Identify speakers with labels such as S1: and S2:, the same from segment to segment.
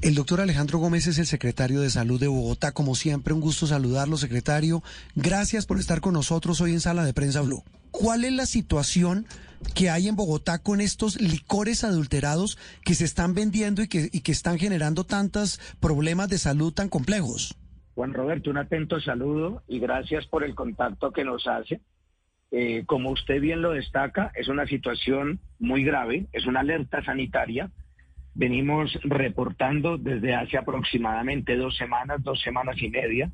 S1: El doctor Alejandro Gómez es el secretario de Salud de Bogotá. Como siempre, un gusto saludarlo, secretario. Gracias por estar con nosotros hoy en Sala de Prensa Blue. ¿Cuál es la situación que hay en Bogotá con estos licores adulterados que se están vendiendo y que, que están generando tantos problemas de salud tan complejos?
S2: Juan Roberto, un atento saludo y gracias por el contacto que nos hace. Eh, como usted bien lo destaca, es una situación muy grave, es una alerta sanitaria. Venimos reportando desde hace aproximadamente dos semanas, dos semanas y media,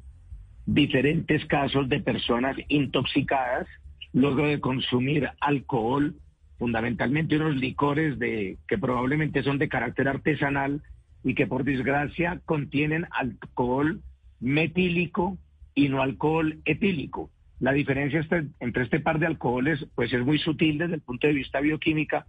S2: diferentes casos de personas intoxicadas luego de consumir alcohol, fundamentalmente unos licores de, que probablemente son de carácter artesanal y que por desgracia contienen alcohol metílico y no alcohol etílico. La diferencia entre este par de alcoholes pues es muy sutil desde el punto de vista bioquímica,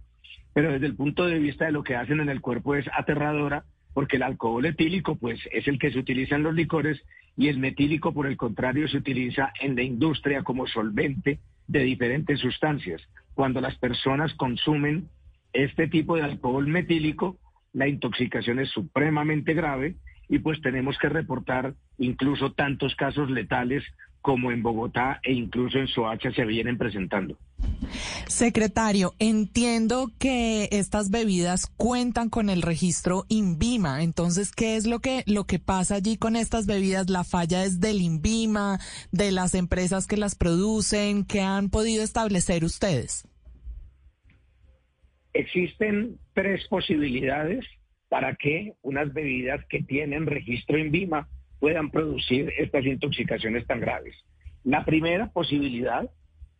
S2: pero desde el punto de vista de lo que hacen en el cuerpo es aterradora, porque el alcohol etílico pues es el que se utiliza en los licores y el metílico por el contrario se utiliza en la industria como solvente de diferentes sustancias. Cuando las personas consumen este tipo de alcohol metílico, la intoxicación es supremamente grave y pues tenemos que reportar incluso tantos casos letales como en Bogotá e incluso en Soacha se vienen presentando.
S3: Secretario, entiendo que estas bebidas cuentan con el registro INVIMA. Entonces, ¿qué es lo que lo que pasa allí con estas bebidas? La falla es del INVIMA, de las empresas que las producen, ¿qué han podido establecer ustedes?
S2: Existen tres posibilidades para que unas bebidas que tienen registro INVIMA puedan producir estas intoxicaciones tan graves. La primera posibilidad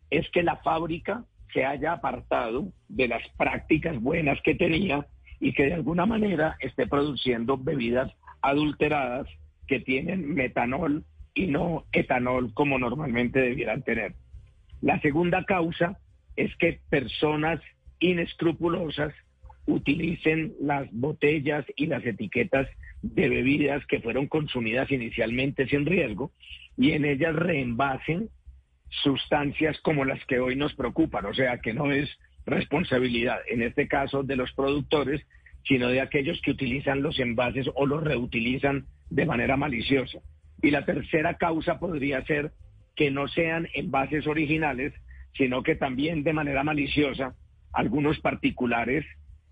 S2: es que la fábrica se haya apartado de las prácticas buenas que tenía y que de alguna manera esté produciendo bebidas adulteradas que tienen metanol y no etanol como normalmente debieran tener. La segunda causa es que personas inescrupulosas utilicen las botellas y las etiquetas de bebidas que fueron consumidas inicialmente sin riesgo y en ellas reenvasen sustancias como las que hoy nos preocupan, o sea que no es responsabilidad, en este caso de los productores, sino de aquellos que utilizan los envases o los reutilizan de manera maliciosa. Y la tercera causa podría ser que no sean envases originales, sino que también de manera maliciosa algunos particulares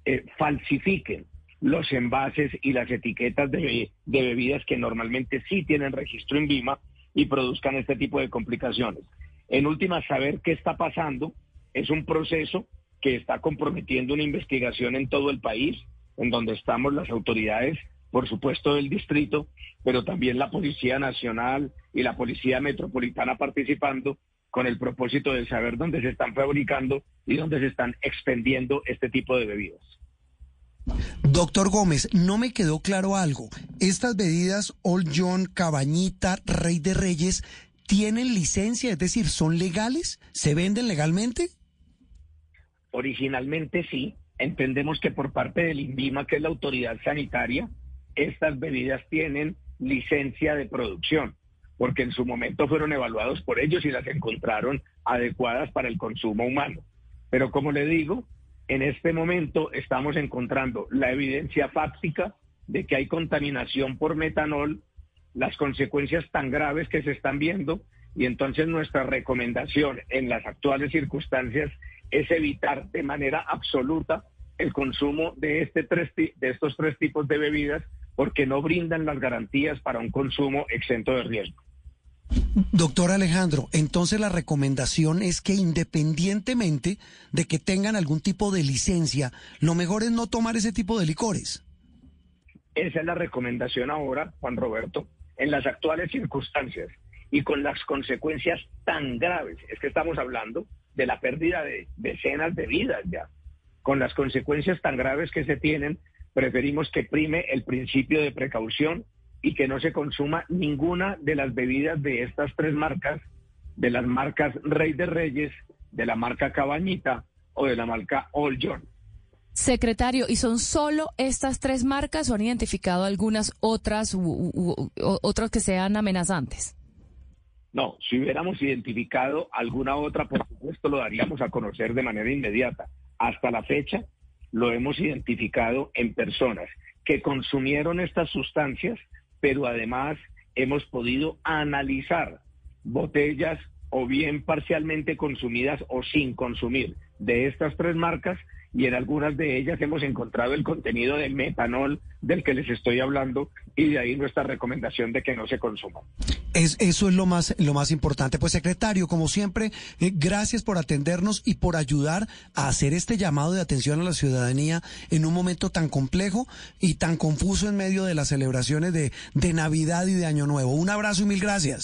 S2: eh, falsifiquen los envases y las etiquetas de, bebidas que normalmente sí tienen registro en Vima y produzcan este tipo de complicaciones. En última, saber qué está pasando es un proceso que está comprometiendo una investigación en todo el país, en donde estamos las autoridades, por supuesto, del distrito, pero también la Policía Nacional y la Policía Metropolitana participando con el propósito de saber dónde se están fabricando y dónde se están expendiendo este tipo de bebidas.
S1: Doctor Gómez, no me quedó claro algo. ¿Estas bebidas Old John, Cabañita, Rey de Reyes tienen licencia? Es decir, ¿son legales? ¿Se venden legalmente?
S2: Originalmente sí. Entendemos que por parte del INVIMA, que es la autoridad sanitaria, estas bebidas tienen licencia de producción, porque en su momento fueron evaluados por ellos y las encontraron adecuadas para el consumo humano. Pero como le digo, en este momento estamos encontrando la evidencia fáctica de que hay contaminación por metanol, las consecuencias tan graves que se están viendo y entonces nuestra recomendación en las actuales circunstancias es evitar de manera absoluta el consumo de, este tres, de estos tres tipos de bebidas porque no brindan las garantías para un consumo exento de riesgo.
S1: Doctor Alejandro, entonces la recomendación es que independientemente de que tengan algún tipo de licencia, lo mejor es no tomar ese tipo de licores.
S2: Esa es la recomendación ahora, Juan Roberto, en las actuales circunstancias y con las consecuencias tan graves. Es que estamos hablando de la pérdida de decenas de vidas ya. Con las consecuencias tan graves que se tienen, preferimos que prime el principio de precaución y que no se consuma ninguna de las bebidas de estas tres marcas, de las marcas Rey de Reyes, de la marca Cabañita o de la marca All John.
S3: Secretario, ¿y son solo estas tres marcas o han identificado algunas otras otras que sean amenazantes?
S2: No, si hubiéramos identificado alguna otra, por supuesto lo daríamos a conocer de manera inmediata. Hasta la fecha lo hemos identificado en personas que consumieron estas sustancias, pero además hemos podido analizar botellas o bien parcialmente consumidas o sin consumir de estas tres marcas y en algunas de ellas hemos encontrado el contenido de metanol del que les estoy hablando y de ahí nuestra recomendación de que no se consuma.
S1: Es, eso es lo más, lo más importante. Pues secretario, como siempre, eh, gracias por atendernos y por ayudar a hacer este llamado de atención a la ciudadanía en un momento tan complejo y tan confuso en medio de las celebraciones de, de Navidad y de Año Nuevo. Un abrazo y mil gracias.